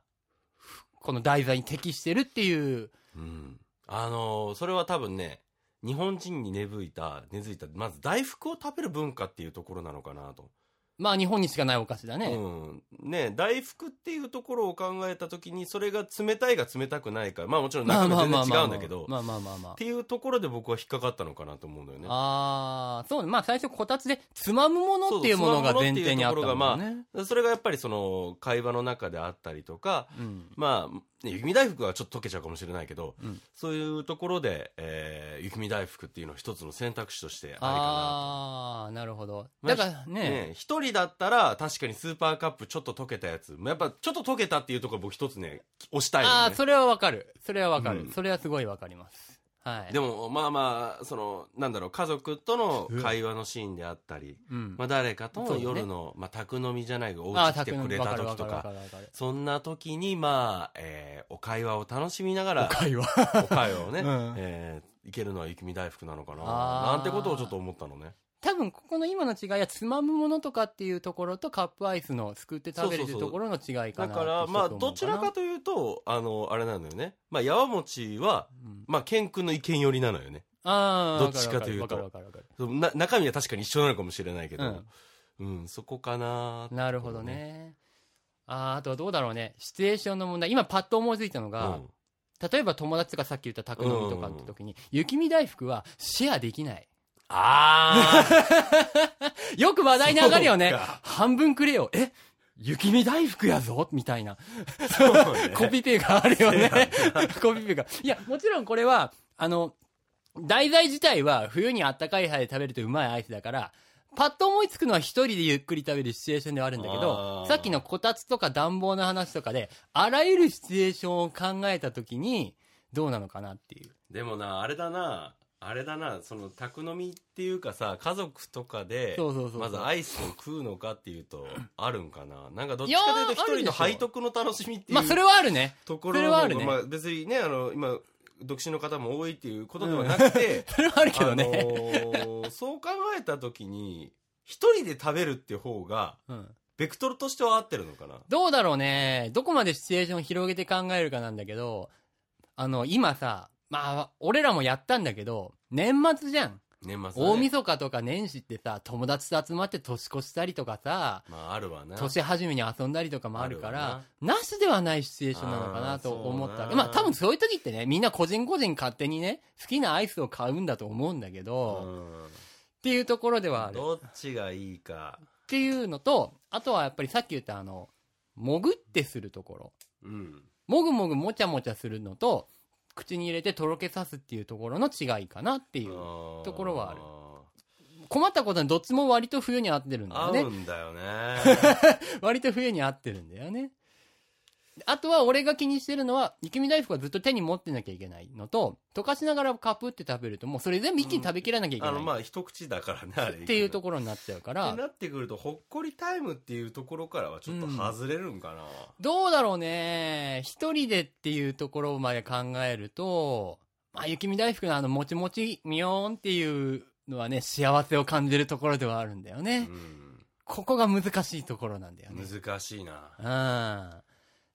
[SPEAKER 2] この題材に適してるっていう。
[SPEAKER 1] うん。あのーそれは多分ね、日本人に根付いた、根付いた、まず大福を食べる文化っていうところなのかなと。
[SPEAKER 2] まあ日本にしかないお菓子だね。
[SPEAKER 1] うん。ね、大福っていうところを考えたときに、それが冷たいが冷たくないか、まあもちろん中身は全然違うんだけど、
[SPEAKER 2] まあまあまあまあ
[SPEAKER 1] っ。ていうところで僕は引っかかったのかなと思うんだよね。
[SPEAKER 2] ああ、そうね。まあ最初こたつでつまむものっていうものが前提にあったもんね。
[SPEAKER 1] それがやっぱりその会話の中であったりとか、
[SPEAKER 2] うん。
[SPEAKER 1] まあ、ね雪見大福はちょっと溶けちゃうかもしれないけど、
[SPEAKER 2] うん
[SPEAKER 1] そういうところで、えー雪見大福っていうのは一つの選択肢としてありかな
[SPEAKER 2] ああ、なるほど。
[SPEAKER 1] まあ
[SPEAKER 2] だから
[SPEAKER 1] と。
[SPEAKER 2] ね、
[SPEAKER 1] ね一人だったら確かにスーパーカップちょっと溶けたやつ、やっぱちょっと溶けたっていうところ僕一つね、押したいのね。
[SPEAKER 2] ああ、それはわかる。それはわかる、
[SPEAKER 1] うん
[SPEAKER 2] それはすごいわかります。はい。
[SPEAKER 1] でも、まあまあ、その、なんだろう、家族との会話のシーンであったり、
[SPEAKER 2] うん。
[SPEAKER 1] まあ誰かとの夜の、まあ宅飲みじゃないけど、お家来てくれた時と
[SPEAKER 2] わか。
[SPEAKER 1] そんな時に、まあ、えーお会話を楽しみながら、
[SPEAKER 2] 会話。
[SPEAKER 1] お会話をね、
[SPEAKER 2] うん
[SPEAKER 1] えーいけるのは雪見大福なのかな、なんてことをちょっと思ったのね。
[SPEAKER 2] 多分ここの今の違いはつまむものとかっていうところとカップアイスのすくって食べるところの違いかな
[SPEAKER 1] だから、まあ、どちらか
[SPEAKER 2] と、
[SPEAKER 1] というと、あの、あれなのよね。まあ、やわ餅は、
[SPEAKER 2] うん
[SPEAKER 1] まあ、ケン君の意見寄りなのよね。
[SPEAKER 2] ああ、
[SPEAKER 1] どっちかというとな中身は確かに一緒なのかもしれないけど、
[SPEAKER 2] う
[SPEAKER 1] うんん、そこかな
[SPEAKER 2] なるほど。ね。あーあとはどうだろうね。シチュエーションの問題。今パッと思いついたのが、
[SPEAKER 1] うん
[SPEAKER 2] 例えば友達とかさっき言った宅飲みとかって時に、雪見大福はシェアできない。
[SPEAKER 1] あ
[SPEAKER 2] よく話題に上がるよね。半分くれよ。え？雪見大福やぞみたいな。
[SPEAKER 1] ーそうね
[SPEAKER 2] コピペがあるよね。コピペが。いや、もちろんこれは、あの、題材自体は冬にあったかい杯で食べるとうまいアイスだから、パッと思いつくのは一人でゆっくり食べるシチュエーションではあるんだけ
[SPEAKER 1] あ
[SPEAKER 2] ど、
[SPEAKER 1] ー
[SPEAKER 2] さっきのこたつとか暖房の話とかで、あらゆるシチュエーションを考えたときに、どうなのかなっていう。
[SPEAKER 1] でもな、あれだな、あれだな、その、宅飲みっていうかさ、家族とかで、
[SPEAKER 2] そうそうそうそう
[SPEAKER 1] まずアイスを食うのかっていうと、あるんかな？なんかどっちかというと、一人の背徳の楽しみっていう。
[SPEAKER 2] まあ、それはあるね。
[SPEAKER 1] ところ
[SPEAKER 2] それはあるね
[SPEAKER 1] のまあ別にね、あの、今、独身の方も多いっていうことではなくて、
[SPEAKER 2] それはあるけどね。
[SPEAKER 1] あのーそう考えたときに、一人で食べるって方が、
[SPEAKER 2] うん。
[SPEAKER 1] ベクトルとしては合ってるのかな？
[SPEAKER 2] どうだろうね。どこまでシチュエーションを広げて考えるかなんだけど、あの、今さ、まあ、俺らもやったんだけど、年末じゃん。
[SPEAKER 1] 年末、
[SPEAKER 2] 大
[SPEAKER 1] ね。
[SPEAKER 2] 晦日とか年始ってさ、友達と集まって年越したりとかさ、
[SPEAKER 1] まあ、あるわな。
[SPEAKER 2] 年始めに遊んだりとかもあるか
[SPEAKER 1] あ
[SPEAKER 2] ら
[SPEAKER 1] る、
[SPEAKER 2] なしではないシチュエーションなのかなと思った。まあ多分そういう時ってね、みんな個人個人勝手にね、好きなアイスを買うんだと思うんだけど、
[SPEAKER 1] うん
[SPEAKER 2] っていうところではある。
[SPEAKER 1] どっちがいいか。
[SPEAKER 2] っていうのと、あとはやっぱりさっき言ったあの、潜ってするところ。
[SPEAKER 1] うん。
[SPEAKER 2] もぐもぐもちゃもちゃするのと、口に入れてとろけさすっていうところの違いかなっていう。
[SPEAKER 1] と
[SPEAKER 2] ところはある困ったことにどっちも割と冬に合ってるんだよね。
[SPEAKER 1] 合うんだよね。
[SPEAKER 2] 割と冬に合ってるんだよね。あとは俺が気にしてるのは、雪見大福はずっと手に持ってなきゃいけないのと、溶かしながらカプって食べるともうそれ全部一気に食べきらなきゃいけない。
[SPEAKER 1] あの、まあ、一口だからね、あれ。
[SPEAKER 2] っていうと
[SPEAKER 1] こ
[SPEAKER 2] ころになっちゃうか
[SPEAKER 1] ろ。っ
[SPEAKER 2] ら
[SPEAKER 1] て、なってくると、ほっこりタイムっていうところからはちょっと外れるんかな。
[SPEAKER 2] どうだろうね。一人でっていうところまで考えると、まあ、雪見大福のあの、もちもち、みよーんっていうのはね、幸せを感じるところではあるんだよね。
[SPEAKER 1] うん。
[SPEAKER 2] ここが難しいところなんだよね。
[SPEAKER 1] 難しいな。
[SPEAKER 2] うん。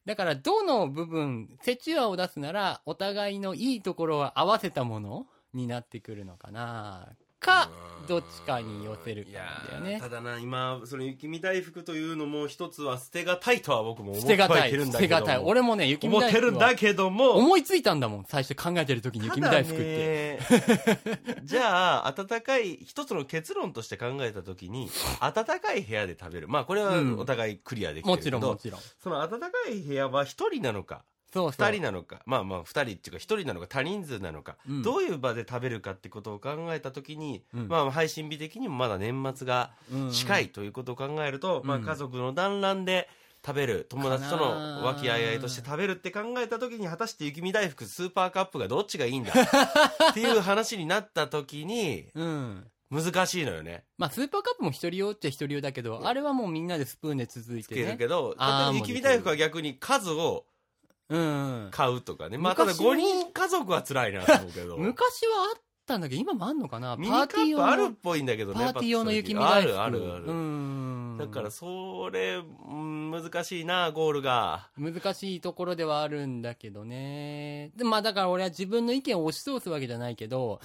[SPEAKER 2] だから、どの部分、折衷案を出すなら、お互いのいいところは合わせたものになってくるのかな。か、どっちかに寄せるかなんだよね。
[SPEAKER 1] ただな、今、その雪見大福というのも一つは捨てがたいとは僕も思
[SPEAKER 2] 捨
[SPEAKER 1] ってるんだけども。
[SPEAKER 2] 捨てがたい。俺もね、雪見
[SPEAKER 1] 思ってるんだけども、
[SPEAKER 2] 思いついたんだもん。最初考えてる時に雪見大福って。
[SPEAKER 1] て。じゃあ、暖かい、一つの結論として考えたときに、暖かい部屋で食べる。まあ、これは
[SPEAKER 2] うん
[SPEAKER 1] お互いクリアできて
[SPEAKER 2] もち
[SPEAKER 1] るけど、
[SPEAKER 2] ろんもちろん。
[SPEAKER 1] その暖かい部屋は一人なのか、
[SPEAKER 2] そうそう。
[SPEAKER 1] 二人なのか、まあまあ二人っていうか一人なのか多人数なのか、
[SPEAKER 2] うん
[SPEAKER 1] どういう場で食べるかってことを考えたときに、
[SPEAKER 2] うん
[SPEAKER 1] まあ配信日的にもまだ年末が近いということを考えると、
[SPEAKER 2] うん
[SPEAKER 1] まあ家族の団らんで食べる、友達との和気あいあいとして食べるって考えたときに、果たして雪見大福スーパーカップがどっちがいいんだ？っていう話になったときに、
[SPEAKER 2] うん。
[SPEAKER 1] 難しいのよね。
[SPEAKER 2] まあ、スーパーカップも一人用っちゃ一人用だけど、あれはもうみんなでスプーンで
[SPEAKER 1] つつい
[SPEAKER 2] てね。
[SPEAKER 1] けど、
[SPEAKER 2] あー
[SPEAKER 1] 例えば雪見大福は逆に数を。買うとかね。まあただ
[SPEAKER 2] 昔は
[SPEAKER 1] 5人家族は辛いなと思うけど。
[SPEAKER 2] 昔はあったんだけど、今もあんのかな？
[SPEAKER 1] ミニカップあるっぽいんだけどね。
[SPEAKER 2] パーティー用の雪見。
[SPEAKER 1] あるあるある。
[SPEAKER 2] うん。
[SPEAKER 1] だから、それ、うん難しいな、ゴールが。
[SPEAKER 2] 難しいところではあるんだけどね。でまあだから俺は自分の意見を押し通すわけじゃないけど、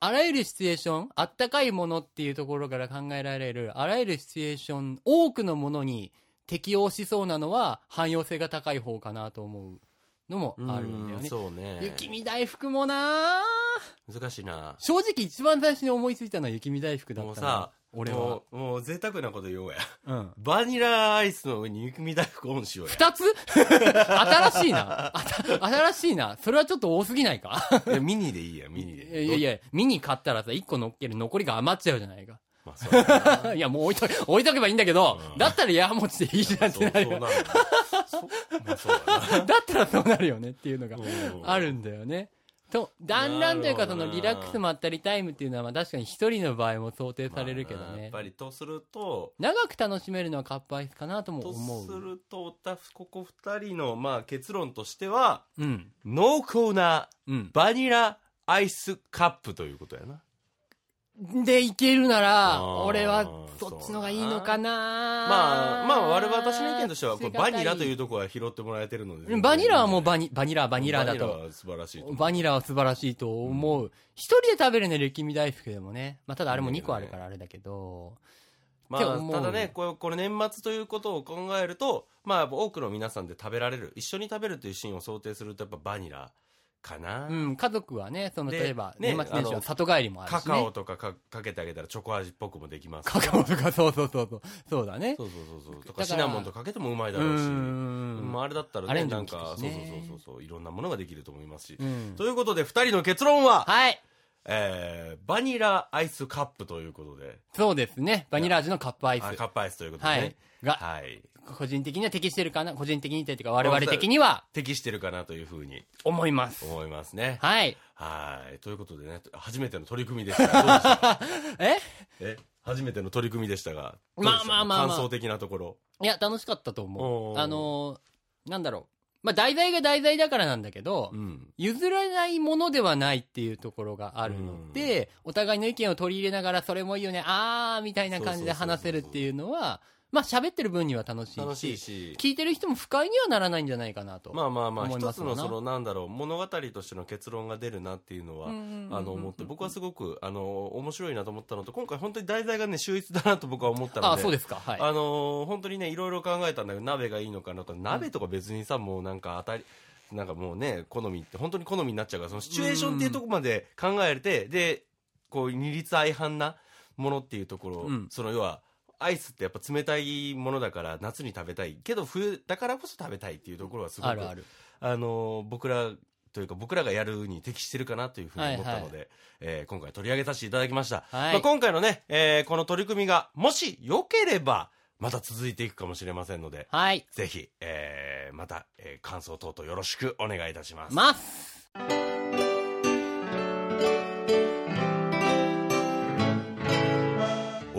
[SPEAKER 2] あらゆるシチュエーション、あったかいものっていうところから考えられる、あらゆるシチュエーション、多くのものに適応しそうなのは汎用性が高い方かなと思うのもあるんだよ
[SPEAKER 1] うん
[SPEAKER 2] ね。
[SPEAKER 1] そうね。
[SPEAKER 2] 雪見大福もな
[SPEAKER 1] 難しいな。
[SPEAKER 2] 正直一番最初に思いついたのは雪見大福だったな
[SPEAKER 1] もうさ、
[SPEAKER 2] 俺は
[SPEAKER 1] も。う、贅沢なこと言おうや。
[SPEAKER 2] うん。
[SPEAKER 1] バニラアイスの上に雪見大福オンしようや。
[SPEAKER 2] 二つ？新しいな。新しいな。それはちょっと多すぎないか？
[SPEAKER 1] いやミニでいいや、ミニ
[SPEAKER 2] い
[SPEAKER 1] で。
[SPEAKER 2] やいや、ミニ買ったらさ、一個乗っける残りが余っちゃうじゃないか。
[SPEAKER 1] まあ、
[SPEAKER 2] いや、もう置いと、置いとけばいいんだけど、
[SPEAKER 1] うん
[SPEAKER 2] だったら矢持ちでいいじゃんってなるよ。
[SPEAKER 1] だ
[SPEAKER 2] ったらそうなるよねっていうのが
[SPEAKER 1] うん
[SPEAKER 2] あるんだよね。と、だんだんというかそのリラックスまったりタイムっていうのはまあ確かに一人の場合も想定されるけどね
[SPEAKER 1] まあやっ。ぱりとすると、
[SPEAKER 2] 長く楽しめるのはカップアイスかなとも
[SPEAKER 1] と
[SPEAKER 2] 思う。
[SPEAKER 1] すると、おたここ二人の、まあ、結論としては、
[SPEAKER 2] うん。
[SPEAKER 1] 濃厚な
[SPEAKER 2] うん。
[SPEAKER 1] バニラアイスカップということやな。
[SPEAKER 2] で、いけるなら、俺はそっちのがいいのかな
[SPEAKER 1] まあ、まあ、我々私の意見としては、これバニラという
[SPEAKER 2] と
[SPEAKER 1] ところは拾ってもらえてるので。
[SPEAKER 2] バニラはもうバニ、バニラ、バニラだと。
[SPEAKER 1] バニラは素晴らしいと。
[SPEAKER 2] バニラは素晴らしいと思う。一、人で食べるね、雪見大福でもね。まあ、ただあれも2個あるからあれだけど。
[SPEAKER 1] まあ、ただね、これ、これ年末ということを考えると、まあ、多くの皆さんで食べられる、一緒に食べるというシーンを想定すると、やっぱバニラかな。
[SPEAKER 2] うん、家族はね、その、
[SPEAKER 1] で
[SPEAKER 2] 例えば、
[SPEAKER 1] ね
[SPEAKER 2] 年末年始
[SPEAKER 1] あの
[SPEAKER 2] は里帰りもあるし、ね。
[SPEAKER 1] カカオとかかかけてあげたらチョコ味っぽくもできますし
[SPEAKER 2] カカオとか、そうそうそうそう。そうだね。
[SPEAKER 1] そうそうそうそう。と
[SPEAKER 2] だか
[SPEAKER 1] シナモンとかけてもうまいだ
[SPEAKER 2] う
[SPEAKER 1] ろうし。
[SPEAKER 2] ん。
[SPEAKER 1] まあ、あれだったらね、なんか、そうそうそうそうそう、いろんなものができると思いますし。
[SPEAKER 2] うん。
[SPEAKER 1] ということで、二人の結論は、
[SPEAKER 2] はい。
[SPEAKER 1] えー、バニラアイスカップということで、
[SPEAKER 2] そうですね。バニラ味のカップアイス。
[SPEAKER 1] あカップアイスということで
[SPEAKER 2] はい
[SPEAKER 1] ね。。
[SPEAKER 2] が、
[SPEAKER 1] はい。
[SPEAKER 2] 個人的には適してるかな？個人的にっていうか我々的には
[SPEAKER 1] 適してるかなというふうに
[SPEAKER 2] 思います。
[SPEAKER 1] 思いますね。
[SPEAKER 2] はい。
[SPEAKER 1] はい。ということでね、初めての取り組みでした
[SPEAKER 2] え？
[SPEAKER 1] え？初めての取り組みでしたが、
[SPEAKER 2] まあまあまあまあ
[SPEAKER 1] 感想的なところ。
[SPEAKER 2] いや、楽しかったと思う。あのーなんだろう。まあ、題材が題材だからなんだけど、
[SPEAKER 1] うん。
[SPEAKER 2] 譲らないものではないっていうところがあるので、お互いの意見を取り入れながら、それもいいよね、あーみたいな感じで話せるっていうのは、まあ喋ってる分には楽しいし、
[SPEAKER 1] 楽しいし。
[SPEAKER 2] 聞いてる人も不快にはならないんじゃないかなと。
[SPEAKER 1] まあまあまあ、一つのその、なんだろう、物語としての結論が出るなっていうのは、あの、思って、僕はすごく、あの、面白いなと思ったのと、今回本当に題材がね、秀逸だなと僕は思ったので。
[SPEAKER 2] あ、そうですか。はい。
[SPEAKER 1] あのー本当にね、いろいろ考えたんだけど、鍋がいいのかなとか、鍋とか別にさ、もうなんか当たり、なんかもうね、好みって、本当に好みになっちゃうから、そのシチュエーションっていうところまで考えて、で、こう、二律相反なものっていうところ、
[SPEAKER 2] うん
[SPEAKER 1] その要は、アイスってやっぱ冷たいものだから夏に食べたいけど冬だからこそ食べたいっていうところはすごく
[SPEAKER 2] あるある。
[SPEAKER 1] あのー僕らというか僕らがやるに適してるかなというふうに思ったので、えー今回取り上げさせていただきました、
[SPEAKER 2] はい
[SPEAKER 1] まあ、今回のね、えーこの取り組みがもし良ければまた続いていくかもしれませんので
[SPEAKER 2] はい。
[SPEAKER 1] ぜひ、えーまた、えー感想等々よろしくお願いいたします、
[SPEAKER 2] ます。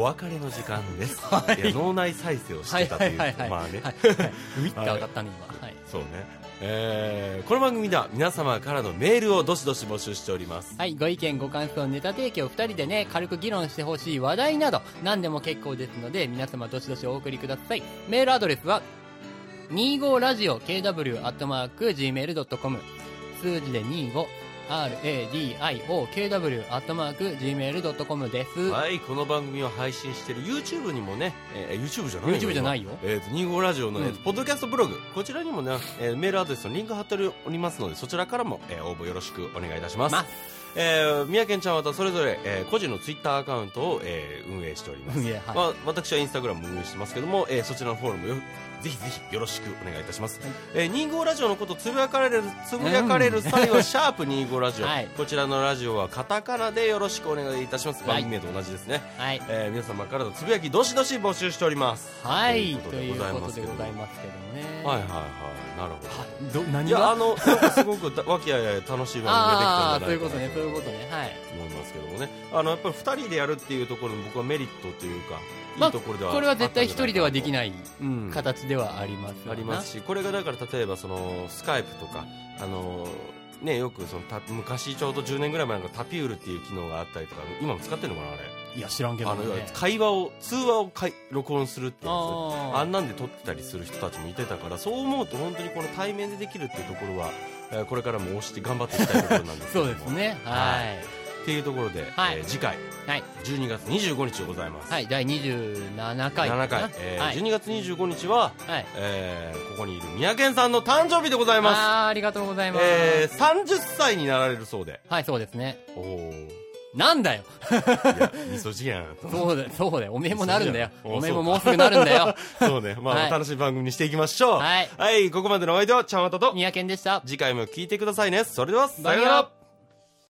[SPEAKER 1] お別れの時間です、
[SPEAKER 2] はい。
[SPEAKER 1] 脳内再生をしてたという
[SPEAKER 2] はいはい
[SPEAKER 1] まあね、
[SPEAKER 2] はい。ウィッて上がったね、今。はい。
[SPEAKER 1] そうね、えーこの番組では皆様からのメールをどしどし募集しております。
[SPEAKER 2] はい、ご意見、ご感想、ネタ提供、二人でね、軽く議論してほしい話題など、何でも結構ですので、皆様どしどしお送りください。メールアドレスは、25radiokw.gmail.com 数字で 25radiokw.gmail.com です。
[SPEAKER 1] はい、この番組を配信している YouTube にもね、えー YouTube じゃないよ
[SPEAKER 2] YouTube じゃないよ。
[SPEAKER 1] えーと、25ラジオのね、
[SPEAKER 2] うん
[SPEAKER 1] ポッドキャストブログ、こちらにもね、えーメールアドレスのリンク貼っておりますので、そちらからも、えー応募よろしくお願いいたします。
[SPEAKER 2] ま
[SPEAKER 1] えー、宮健ちゃんはまたそれぞれ、えー個人のツイッターアカウントを、えー運営しております。
[SPEAKER 2] はい
[SPEAKER 1] まあ、私はインスタグラムも運営してますけども、えーそちらのフォローもよぜひぜひよろしくお願いいたします。
[SPEAKER 2] はい
[SPEAKER 1] えー、25ラジオのことつぶやかれる、つぶやかれる際は、シャープ25ラジオ、
[SPEAKER 2] はい
[SPEAKER 1] こちらのラジオはカタカナでよろしくお願いいたします。
[SPEAKER 2] はい
[SPEAKER 1] 番組名と同じですね。
[SPEAKER 2] はい。
[SPEAKER 1] えー皆様からのつぶやきどしどし募集しております。
[SPEAKER 2] はい、
[SPEAKER 1] とい
[SPEAKER 2] うう
[SPEAKER 1] こ
[SPEAKER 2] ととでございますけどもね。
[SPEAKER 1] はいはいはい。なるほど。
[SPEAKER 2] ど、何
[SPEAKER 1] いや、あ
[SPEAKER 2] が
[SPEAKER 1] の、すごくだ和気あいあい楽しい番組ができたんじゃないかな
[SPEAKER 2] そういうことね、そういうことね。はい。
[SPEAKER 1] 思いますけどもね。あの、やっぱり二人でやるっていうところの僕はメリットというか、
[SPEAKER 2] まあ
[SPEAKER 1] いいところでは
[SPEAKER 2] これは絶対一人ではでき
[SPEAKER 1] い。
[SPEAKER 2] ない
[SPEAKER 1] うん。
[SPEAKER 2] 形ではありますわな
[SPEAKER 1] ありますし、これがだから例えばその、スカイプとか、あの、ね、よくそのた昔ちょうど10年ぐらい前なんかタピュールっていう機能があったりとか今も使ってるのかなあれ？
[SPEAKER 2] いや、知らんけど
[SPEAKER 1] あの
[SPEAKER 2] ね。
[SPEAKER 1] 会話を通話をかい録音するってやつ
[SPEAKER 2] あ
[SPEAKER 1] んなんで撮ってたりする人たちもいてたからそう思うと本当にこの対面でできるっていうところは、えーこれからも押して頑張っていきたいところなんですけ
[SPEAKER 2] そ
[SPEAKER 1] ども
[SPEAKER 2] うですね。
[SPEAKER 1] は
[SPEAKER 2] はい
[SPEAKER 1] っていうところで、
[SPEAKER 2] はい
[SPEAKER 1] えー次回
[SPEAKER 2] い。はい。
[SPEAKER 1] 12月25日でございます、
[SPEAKER 2] はい。第27回かな。
[SPEAKER 1] 7回、えー
[SPEAKER 2] はい。
[SPEAKER 1] 12月25日は、
[SPEAKER 2] はい。
[SPEAKER 1] えーここにいる三宅さんの誕生日でございます
[SPEAKER 2] あーありがとうございます。
[SPEAKER 1] えー、30歳になられるそうで
[SPEAKER 2] はい、そうですね。
[SPEAKER 1] おお
[SPEAKER 2] なんだよ。
[SPEAKER 1] いやみそじやん
[SPEAKER 2] そうだよ、そうだよ。おめえもなるんだよ。おめえももうすぐなるんだよ。
[SPEAKER 1] そうねまあ、
[SPEAKER 2] はい
[SPEAKER 1] 楽しい番組にしていきましょう
[SPEAKER 2] はい。
[SPEAKER 1] はい、ここまでのお相手はちゃんわたと
[SPEAKER 2] 三宅健でした。
[SPEAKER 1] 次回も聞いてくださいねそれではさよなら